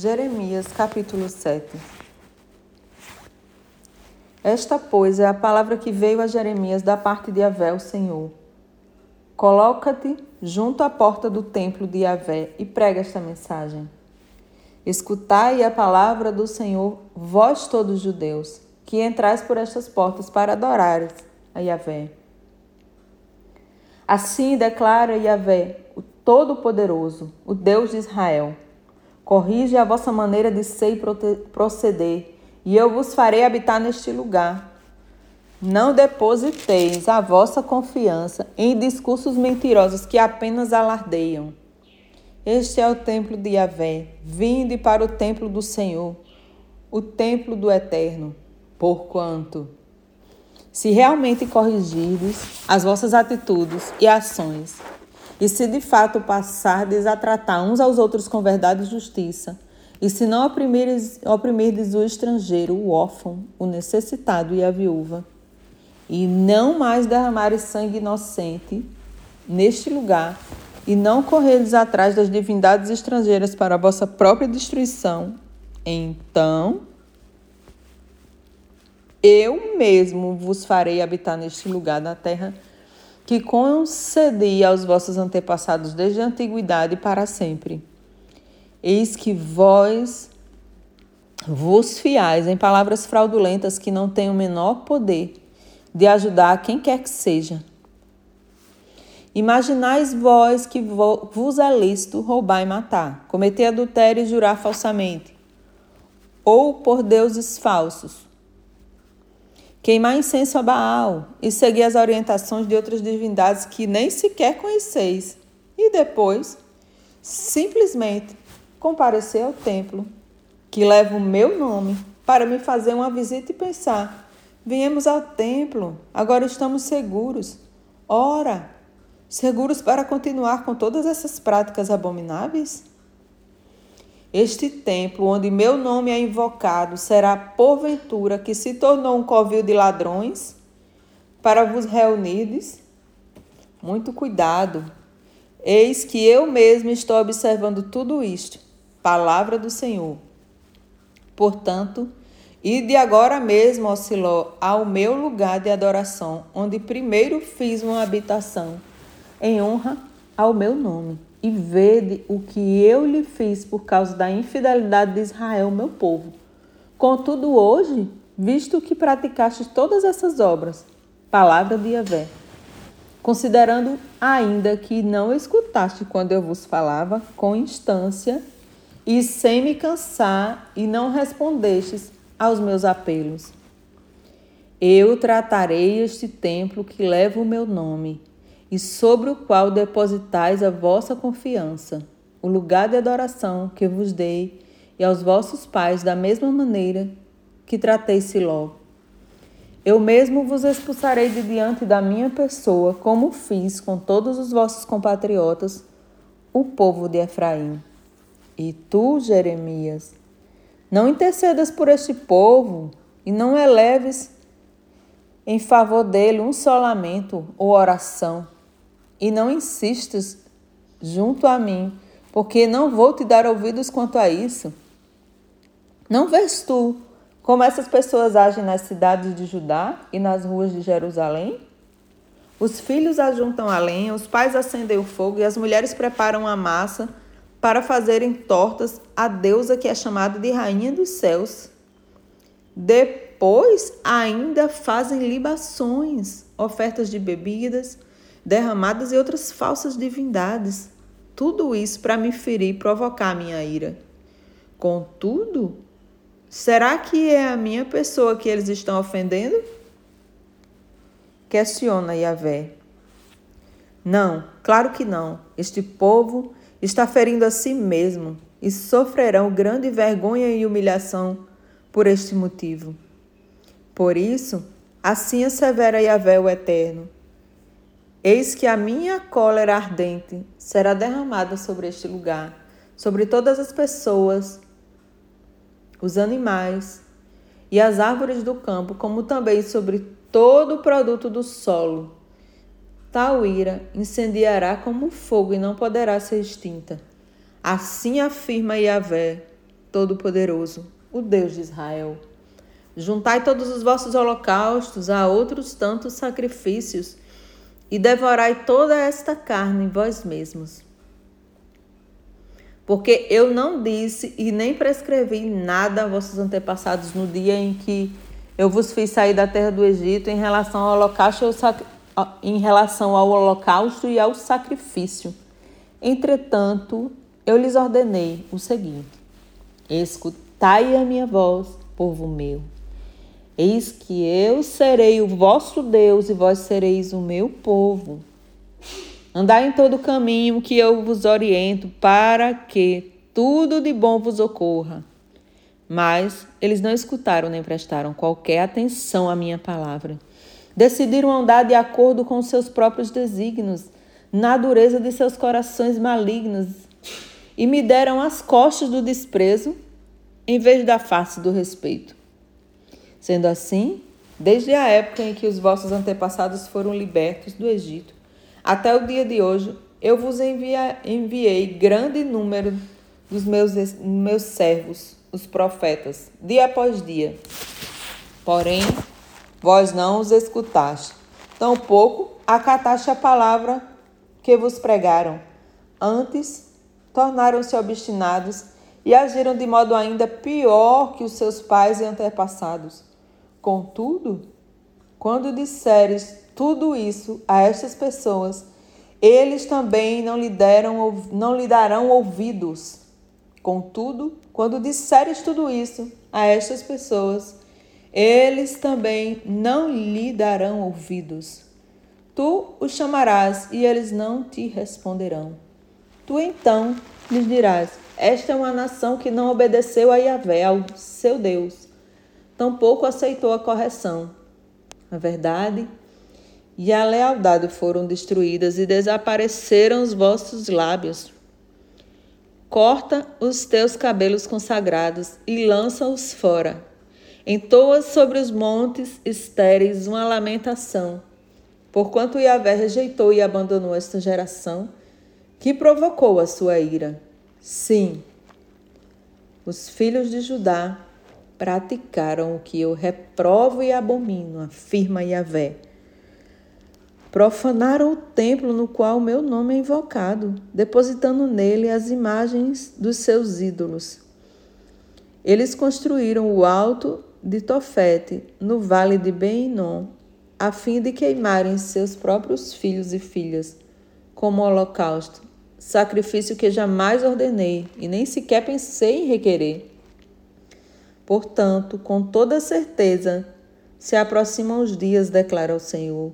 Jeremias capítulo 7 Esta, pois, é a palavra que veio a Jeremias da parte de Yahvé, o Senhor. Coloca-te junto à porta do templo de Yahvé e prega esta mensagem. Escutai a palavra do Senhor, vós todos os judeus, que entrais por estas portas para adorares a Yahvé. Assim declara Yahvé, o Todo-Poderoso, o Deus de Israel Corrige a vossa maneira de ser e proceder, e eu vos farei habitar neste lugar. Não depositeis a vossa confiança em discursos mentirosos que apenas alardeiam. Este é o templo de Yahvé. Vinde para o templo do Senhor, o templo do Eterno. Porquanto, se realmente corrigirdes as vossas atitudes e ações, e se de fato passardes a tratar uns aos outros com verdade e justiça, e se não oprimirdes, o estrangeiro, o órfão, o necessitado e a viúva, e não mais derramares sangue inocente neste lugar, e não correres atrás das divindades estrangeiras para a vossa própria destruição, então eu mesmo vos farei habitar neste lugar da terra que concedi aos vossos antepassados desde a antiguidade para sempre. Eis que vós vos fiais em palavras fraudulentas que não têm o menor poder de ajudar quem quer que seja. Imaginais vós que vos é lícito roubar e matar, cometer adultério e jurar falsamente, ou por deuses falsos, queimar incenso a Baal e seguir as orientações de outras divindades que nem sequer conheceis, e depois, simplesmente, comparecer ao templo, que leva o meu nome, para me fazer uma visita e pensar: viemos ao templo, agora estamos seguros. Ora, seguros para continuar com todas essas práticas abomináveis? Este templo, onde meu nome é invocado, será porventura que se tornou um covil de ladrões para vos reunirdes? Muito cuidado. Eis que eu mesmo estou observando tudo isto. Palavra do Senhor. Portanto, ide agora mesmo, ó Siló, ao meu lugar de adoração, onde primeiro fiz uma habitação, em honra ao meu nome e vede o que eu lhe fiz por causa da infidelidade de Israel, meu povo. Contudo, hoje, visto que praticaste todas essas obras, palavra de Yahvé, considerando ainda que não escutaste quando eu vos falava com instância e sem me cansar e não respondestes aos meus apelos. Eu tratarei este templo que leva o meu nome e sobre o qual depositais a vossa confiança, o lugar de adoração que vos dei e aos vossos pais da mesma maneira que tratei Siló. Eu mesmo vos expulsarei de diante da minha pessoa, como fiz com todos os vossos compatriotas, o povo de Efraim. E tu, Jeremias, não intercedas por este povo e não eleves em favor dele um só lamento ou oração e não insistas junto a mim, porque não vou te dar ouvidos quanto a isso. Não vês tu como essas pessoas agem nas cidades de Judá e nas ruas de Jerusalém? Os filhos ajuntam a lenha, os pais acendem o fogo e as mulheres preparam a massa para fazerem tortas à deusa que é chamada de Rainha dos Céus. Depois ainda fazem libações, ofertas de bebidas, derramadas e outras falsas divindades. Tudo isso para me ferir e provocar minha ira. Contudo, será que é a minha pessoa que eles estão ofendendo? Questiona Yahvé. Não, claro que não. Este povo está ferindo a si mesmo e sofrerão grande vergonha e humilhação por este motivo. Por isso, assim assevera Yahvé o Eterno Eis que a minha cólera ardente será derramada sobre este lugar, sobre todas as pessoas, os animais e as árvores do campo, como também sobre todo o produto do solo. Tal ira incendiará como fogo e não poderá ser extinta. Assim afirma Yahvé, Todo-Poderoso, o Deus de Israel. Juntai todos os vossos holocaustos a outros tantos sacrifícios e devorai toda esta carne vós mesmos. Porque eu não disse e nem prescrevi nada a vossos antepassados no dia em que eu vos fiz sair da terra do Egito em relação ao holocausto, em relação ao holocausto e ao sacrifício. Entretanto, eu lhes ordenei o seguinte: Escutai a minha voz, povo meu. Eis que eu serei o vosso Deus e vós sereis o meu povo. Andai em todo o caminho que eu vos oriento, para que tudo de bom vos ocorra. Mas eles não escutaram nem prestaram qualquer atenção à minha palavra. Decidiram andar de acordo com seus próprios desígnios, na dureza de seus corações malignos, e me deram as costas do desprezo em vez da face do respeito. Sendo assim, desde a época em que os vossos antepassados foram libertos do Egito, até o dia de hoje, eu vos envia, enviei grande número dos meus, meus servos os profetas, dia após dia. Porém, vós não os escutaste, tampouco acataste a palavra que vos pregaram. Antes, tornaram-se obstinados e agiram de modo ainda pior que os seus pais e antepassados. Contudo, quando disseres tudo isso a estas pessoas, eles também não lhe, deram, não lhe darão ouvidos. Contudo, quando disseres tudo isso a estas pessoas, eles também não lhe darão ouvidos. Tu os chamarás e eles não te responderão. Tu então lhes dirás: Esta é uma nação que não obedeceu a Yahvé, ao seu Deus, tampouco aceitou a correção. A verdade e a lealdade foram destruídas e desapareceram os vossos lábios. Corta os teus cabelos consagrados e lança-os fora. Entoa sobre os montes estéreis uma lamentação, porquanto Yahvé rejeitou e abandonou esta geração, que provocou a sua ira. Sim, os filhos de Judá praticaram o que eu reprovo e abomino, afirma Yahvé Profanaram o templo no qual o meu nome é invocado, depositando nele as imagens dos seus ídolos. Eles construíram o alto de Tofete, no vale de Ben-Inom, a fim de queimarem seus próprios filhos e filhas como holocausto, sacrifício que jamais ordenei e nem sequer pensei em requerer. Portanto, com toda certeza, se aproximam os dias, declara o Senhor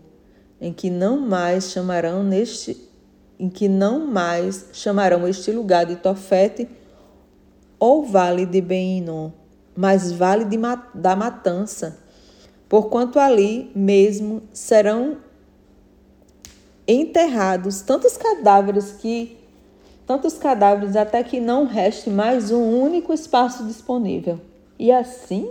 em que não mais chamarão neste em que não mais chamarão este lugar de Tofete ou vale de Beninom, mas vale de, da matança, porquanto ali mesmo serão enterrados tantos cadáveres que tantos cadáveres até que não reste mais um único espaço disponível. E assim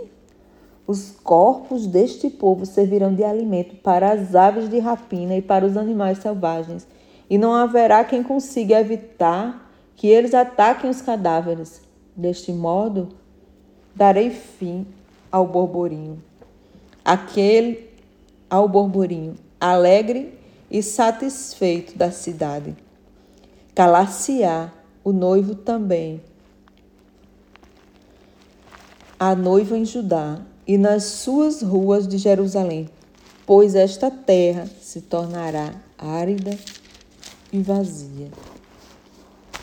os corpos deste povo servirão de alimento para as aves de rapina e para os animais selvagens, e não haverá quem consiga evitar que eles ataquem os cadáveres. Deste modo, darei fim ao borborinho, aquele ao borborinho, alegre e satisfeito da cidade. Calar-se-á o noivo também, a noiva em Judá, e nas suas ruas de Jerusalém, pois esta terra se tornará árida e vazia.